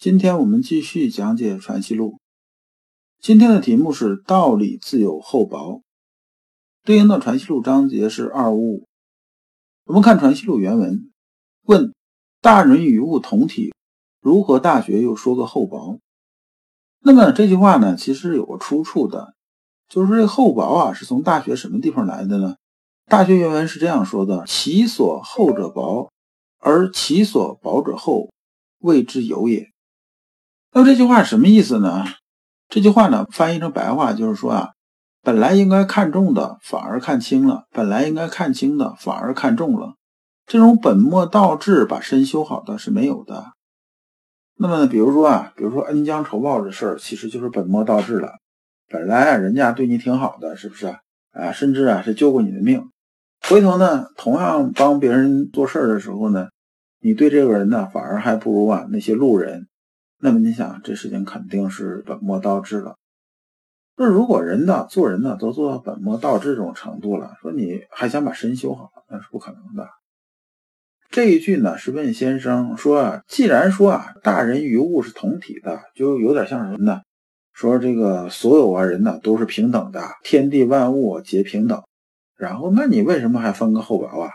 今天我们继续讲解《传习录》，今天的题目是“道理自有厚薄”，对应的《传习录》章节是二五五。我们看《传习录》原文：“问大人与物同体，如何大学又说个厚薄？”那么这句话呢，其实有个出处的，就是说这厚薄啊，是从大学什么地方来的呢？大学原文是这样说的：“其所厚者薄，而其所薄者厚，谓之有也。”那么这句话什么意思呢？这句话呢，翻译成白话就是说啊，本来应该看重的反而看轻了，本来应该看轻的反而看重了，这种本末倒置把身修好的是没有的。那么呢，比如说啊，比如说恩将仇报的事儿，其实就是本末倒置了。本来啊，人家对你挺好的，是不是啊？啊，甚至啊是救过你的命，回头呢，同样帮别人做事的时候呢，你对这个人呢，反而还不如啊那些路人。那么你想，这事情肯定是本末倒置了。说如果人呢，做人呢，都做到本末倒置这种程度了，说你还想把身修好，那是不可能的。这一句呢，是问先生说啊，既然说啊，大人与物是同体的，就有点像什么呢？说这个所有啊人呢都是平等的，天地万物皆平等。然后，那你为什么还分个厚薄啊？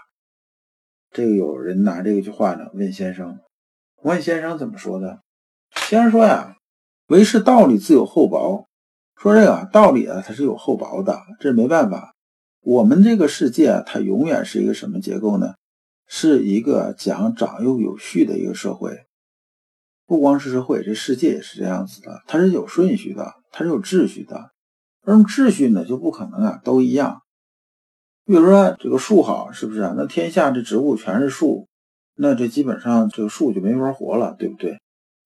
这个有人拿这句话呢问先生，问先生怎么说的？先说呀，为是道理自有厚薄。说这个道理啊，它是有厚薄的，这没办法。我们这个世界啊它永远是一个什么结构呢？是一个讲长幼有序的一个社会。不光是社会，这世界也是这样子的，它是有顺序的，它是有秩序的。而秩序呢，就不可能啊都一样。比如说这个树好，是不是啊？那天下这植物全是树，那这基本上这个树就没法活了，对不对？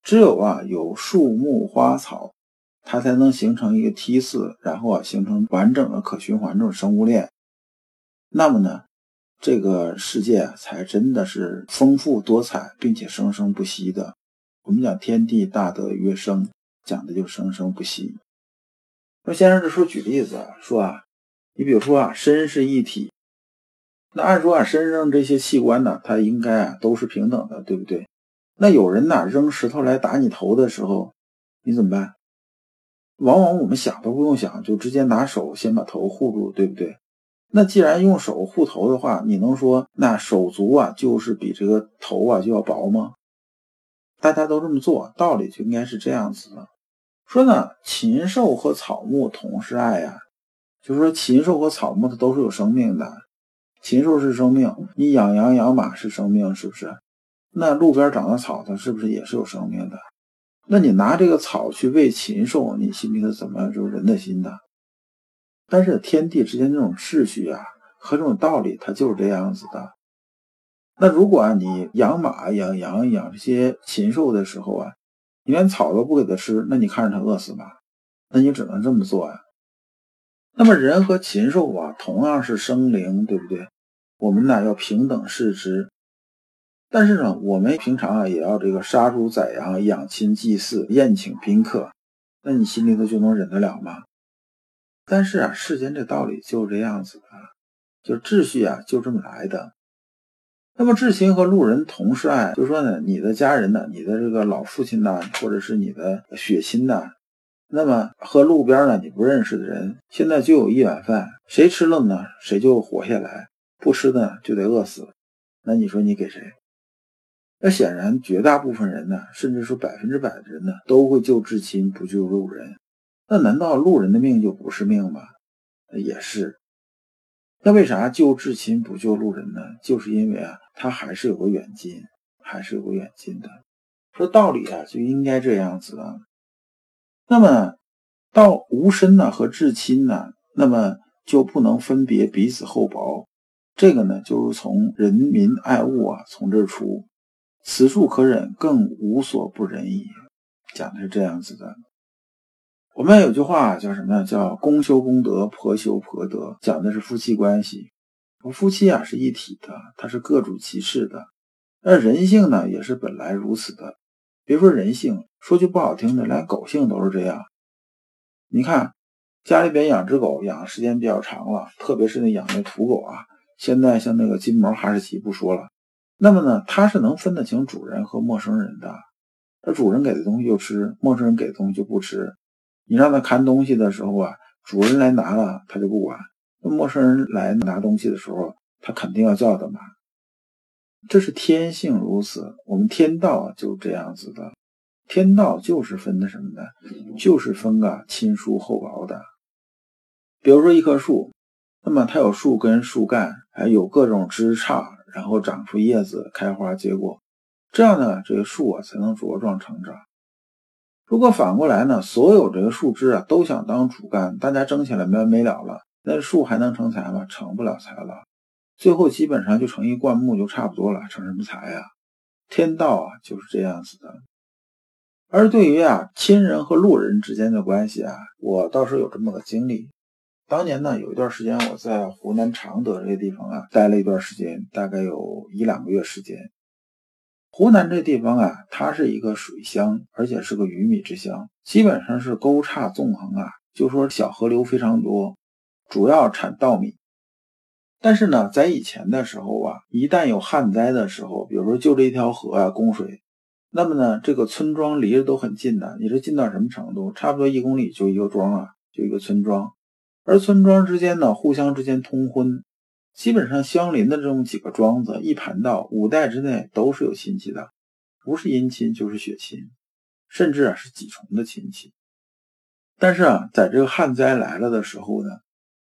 只有啊有树木花草，它才能形成一个梯次，然后啊形成完整的可循环这种生物链。那么呢，这个世界才真的是丰富多彩，并且生生不息的。我们讲天地大德曰生，讲的就生生不息。那先生这时候举例子说啊，你比如说啊，身是一体，那按说啊，身上这些器官呢，它应该啊都是平等的，对不对？那有人呐扔石头来打你头的时候，你怎么办？往往我们想都不用想，就直接拿手先把头护住，对不对？那既然用手护头的话，你能说那手足啊就是比这个头啊就要薄吗？大家都这么做，道理就应该是这样子的。说呢，禽兽和草木同是爱呀，就是说禽兽和草木它都是有生命的，禽兽是生命，你养羊养马是生命，是不是？那路边长的草，它是不是也是有生命的？那你拿这个草去喂禽兽，你心里头怎么就人的心呢？但是天地之间这种秩序啊和这种道理，它就是这样子的。那如果啊你养马、养羊、养这些禽兽的时候啊，你连草都不给它吃，那你看着它饿死吧？那你只能这么做呀。那么人和禽兽啊，同样是生灵，对不对？我们呢要平等视之。但是呢，我们平常啊也要这个杀猪宰羊、养亲祭祀、宴请宾客，那你心里头就能忍得了吗？但是啊，世间这道理就是这样子的，就秩序啊就这么来的。那么至亲和路人同是爱，就说呢，你的家人呢，你的这个老父亲呐，或者是你的血亲呐，那么和路边呢你不认识的人，现在就有一碗饭，谁吃了呢，谁就活下来；不吃呢就得饿死。那你说你给谁？那显然，绝大部分人呢，甚至说百分之百的人呢，都会救至亲，不救路人。那难道路人的命就不是命吗？也是。那为啥救至亲不救路人呢？就是因为啊，他还是有个远近，还是有个远近的。说道理啊，就应该这样子啊。那么到无身呢和至亲呢，那么就不能分别彼此厚薄。这个呢，就是从人民爱物啊，从这儿出。此处可忍，更无所不忍矣。讲的是这样子的。我们有句话叫什么？叫公修公德，婆修婆德，讲的是夫妻关系。夫妻啊是一体的，它是各主其事的。那人性呢，也是本来如此的。别说人性，说句不好听的，连狗性都是这样。你看，家里边养只狗，养的时间比较长了，特别是那养那土狗啊，现在像那个金毛、哈士奇不说了，那么呢，它是能分得清主人和陌生人的。它主人给的东西就吃，陌生人给的东西就不吃。你让它看东西的时候啊，主人来拿了，它就不管。那陌生人来拿东西的时候，他肯定要叫的嘛。这是天性如此，我们天道就这样子的。天道就是分的什么呢？就是分个亲疏厚薄的。比如说一棵树，那么它有树根、树干，还有各种枝杈，然后长出叶子、开花结果，这样呢，这个树啊才能茁壮成长。如果反过来呢，所有这个树枝啊都想当主干，大家争起来没完没了了。那树还能成材吗？成不了材了，最后基本上就成一灌木就差不多了，成什么材呀？天道啊就是这样子的。而对于啊亲人和路人之间的关系啊，我倒是有这么个经历。当年呢有一段时间我在湖南常德这个地方啊待了一段时间，大概有一两个月时间。湖南这地方啊，它是一个水乡，而且是个鱼米之乡，基本上是沟岔纵横啊，就说小河流非常多。主要产稻米，但是呢，在以前的时候啊，一旦有旱灾的时候，比如说就这一条河啊供水，那么呢，这个村庄离着都很近的，你说近到什么程度？差不多一公里就一个庄啊，就一个村庄，而村庄之间呢，互相之间通婚，基本上相邻的这种几个庄子，一盘道五代之内都是有亲戚的，不是姻亲就是血亲，甚至啊是几重的亲戚。但是啊，在这个旱灾来了的时候呢。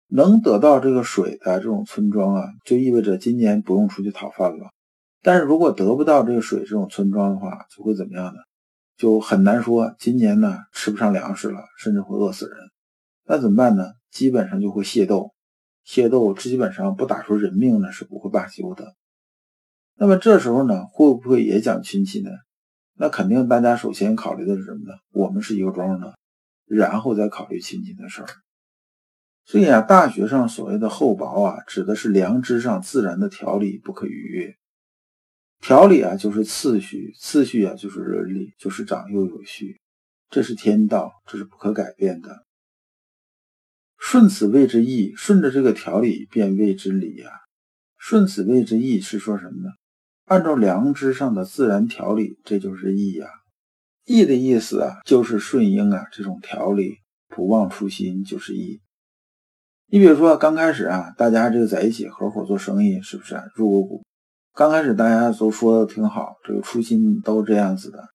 能得到这个水的这种村庄啊，就意味着今年不用出去讨饭了。但是如果得不到这个水这种村庄的话，就会怎么样呢？就很难说今年呢吃不上粮食了，甚至会饿死人。那怎么办呢？基本上就会械斗，械斗基本上不打出人命呢是不会罢休的。那么这时候呢，会不会也讲亲戚呢？那肯定大家首先考虑的是什么呢？我们是一个庄的，然后再考虑亲戚的事儿。所以啊，大学上所谓的厚薄啊，指的是良知上自然的条理不可逾越。条理啊，就是次序；次序啊，就是伦理，就是长幼有序。这是天道，这是不可改变的。顺此谓之义，顺着这个条理便谓之理呀。顺此谓之义是说什么呢？按照良知上的自然条理，这就是义呀。义的意思啊，就是顺应啊这种条理，不忘初心就是义。你比如说，刚开始啊，大家这个在一起合伙做生意，是不是入股？刚开始大家都说的挺好，这个初心都这样子的。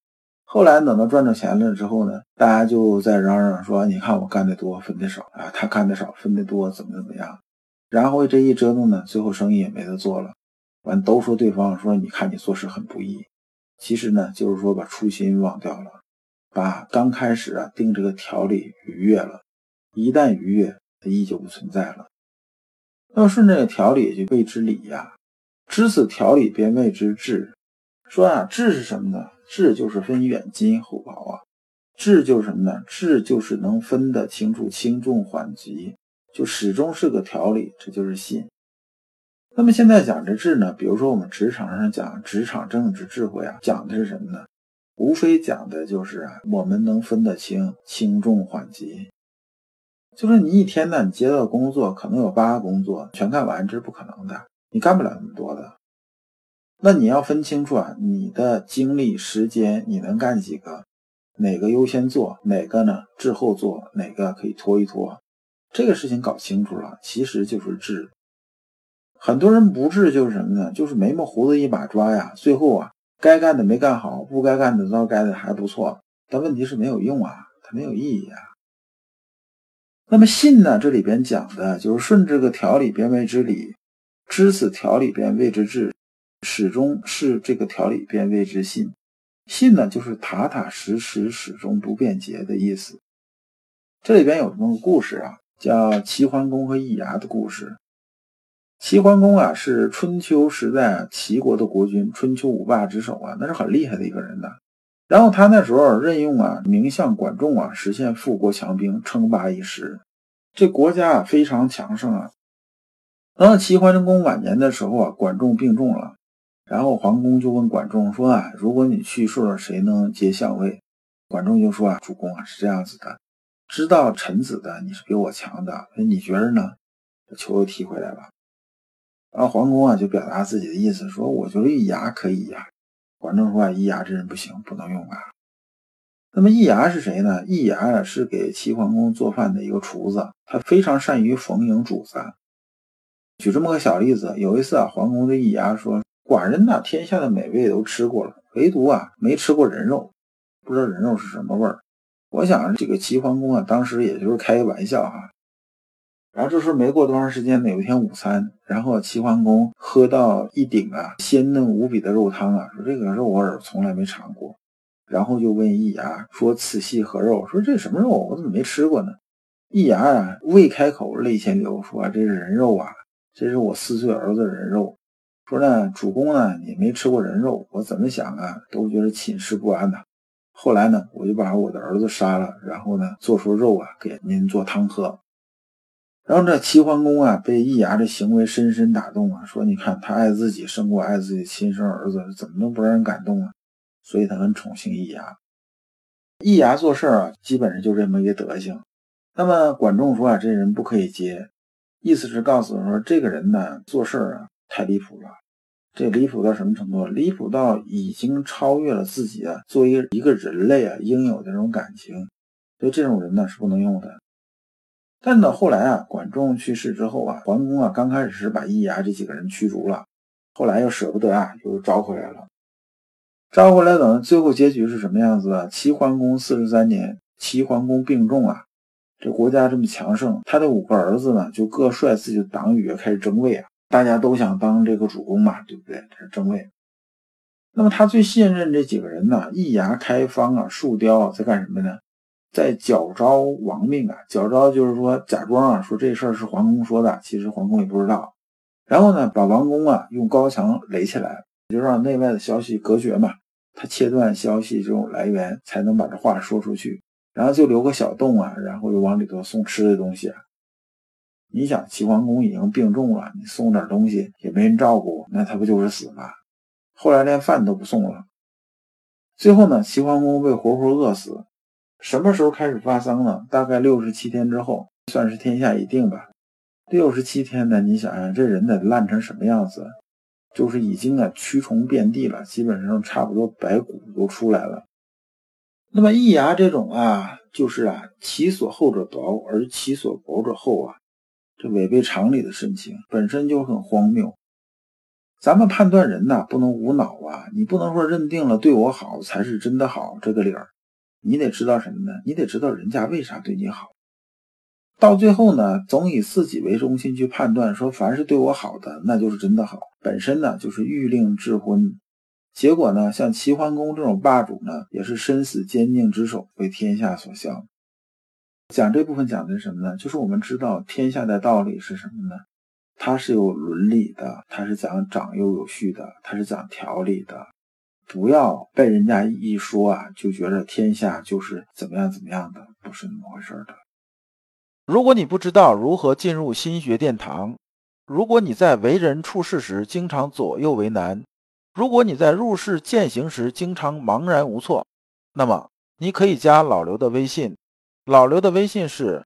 后来等到赚着钱了之后呢，大家就在嚷嚷说：“你看我干的多，分的少啊，他干的少，分的多，怎么怎么样？”然后这一折腾呢，最后生意也没得做了。完都说对方说：“你看你做事很不易。”其实呢，就是说把初心忘掉了，把刚开始啊定这个条理逾越了。一旦逾越，意就不存在了。要顺这个条理就谓之理呀，知此条理便谓之智。说啊，智是什么呢？智就是分远近厚薄啊。智就是什么呢？智就是能分得清楚轻重缓急，就始终是个条理，这就是信。那么现在讲这智呢，比如说我们职场上讲职场政治智慧啊，讲的是什么呢？无非讲的就是啊，我们能分得清轻重缓急。就是你一天呢，你接到工作可能有八个工作，全干完这是不可能的，你干不了那么多的。那你要分清楚啊，你的精力时间你能干几个，哪个优先做，哪个呢滞后做，哪个可以拖一拖，这个事情搞清楚了，其实就是治。很多人不治就是什么呢？就是眉毛胡子一把抓呀，最后啊该干的没干好，不该干的都干的还不错，但问题是没有用啊，它没有意义啊。那么信呢？这里边讲的就是顺这个条理便谓之理，知此条理便谓之治，始终是这个条理便谓之信。信呢，就是踏踏实实、始终不变节的意思。这里边有这么个故事啊，叫齐桓公和易牙的故事。齐桓公啊，是春秋时代齐国的国君，春秋五霸之首啊，那是很厉害的一个人的。然后他那时候任用啊名相管仲啊，实现富国强兵，称霸一时，这国家啊非常强盛啊。等到齐桓公晚年的时候啊，管仲病重了，然后桓公就问管仲说啊，如果你去世了，谁能接相位？管仲就说啊，主公啊是这样子的，知道臣子的你是比我强的，那你觉着呢？球又踢回来了。然后桓公啊就表达自己的意思，说我觉得易牙可以呀。管仲说啊，易牙这人不行，不能用啊。那么易牙是谁呢？易牙啊是给齐桓公做饭的一个厨子，他非常善于逢迎主子。举这么个小例子，有一次啊，桓公对易牙说：“寡人呐，天下的美味都吃过了，唯独啊没吃过人肉，不知道人肉是什么味儿。”我想这个齐桓公啊，当时也就是开个玩笑哈。然后这时候没过多长时间呢，有一天午餐，然后齐桓公喝到一鼎啊鲜嫩无比的肉汤啊，说这个肉我从来没尝过，然后就问易牙说：“此系何肉？”说这什么肉？我怎么没吃过呢？易牙啊未开口泪先流，说这是人肉啊，这是我四岁儿子人肉。说呢主公呢你没吃过人肉，我怎么想啊都觉得寝食不安呐。后来呢我就把我的儿子杀了，然后呢做出肉啊给您做汤喝。然后这齐桓公啊，被易牙的行为深深打动啊，说：“你看他爱自己胜过爱自己亲生儿子，怎么能不让人感动啊？”所以他很宠幸易牙。易牙做事啊，基本上就这么一个德行。那么管仲说啊，这人不可以接，意思是告诉说，这个人呢，做事啊太离谱了。这离谱到什么程度？离谱到已经超越了自己啊，作为一个人类啊应有的这种感情。所以这种人呢是不能用的。但到后来啊，管仲去世之后啊，桓公啊刚开始是把易牙这几个人驱逐了，后来又舍不得啊，又招回来了。招回来等最后结局是什么样子啊？齐桓公四十三年，齐桓公病重啊，这国家这么强盛，他的五个儿子呢就各率自己的党羽开始争位啊，大家都想当这个主公嘛，对不对？这是正位。那么他最信任这几个人呢？易牙、开方啊、树雕啊，在干什么呢？在矫诏亡命啊，矫诏就是说假装啊，说这事儿是桓公说的，其实桓公也不知道。然后呢，把王宫啊用高墙垒起来，就让内外的消息隔绝嘛。他切断消息这种来源，才能把这话说出去。然后就留个小洞啊，然后又往里头送吃的东西啊。你想，齐桓公已经病重了，你送点东西也没人照顾，那他不就是死吗？后来连饭都不送了。最后呢，齐桓公被活活饿死。什么时候开始发丧呢？大概六十七天之后，算是天下已定吧。六十七天呢，你想想，这人得烂成什么样子？就是已经啊蛆虫遍地了，基本上差不多白骨都出来了。那么易牙这种啊，就是啊，其所厚者薄，而其所薄者厚啊，这违背常理的事情，本身就很荒谬。咱们判断人呐，不能无脑啊，你不能说认定了对我好才是真的好这个理儿。你得知道什么呢？你得知道人家为啥对你好。到最后呢，总以自己为中心去判断，说凡是对我好的，那就是真的好。本身呢，就是欲令智昏。结果呢，像齐桓公这种霸主呢，也是身死坚定之手，为天下所笑。讲这部分讲的是什么呢？就是我们知道天下的道理是什么呢？它是有伦理的，它是讲长幼有序的，它是讲条理的。不要被人家一说啊，就觉得天下就是怎么样怎么样的，不是那么回事的。如果你不知道如何进入心学殿堂，如果你在为人处事时经常左右为难，如果你在入世践行时经常茫然无措，那么你可以加老刘的微信。老刘的微信是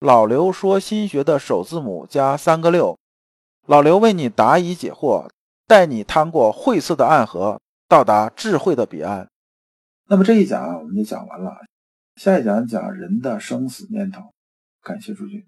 老刘说心学的首字母加三个六。老刘为你答疑解惑，带你趟过晦涩的暗河。到达智慧的彼岸。那么这一讲啊，我们就讲完了。下一讲讲人的生死念头。感谢诸君。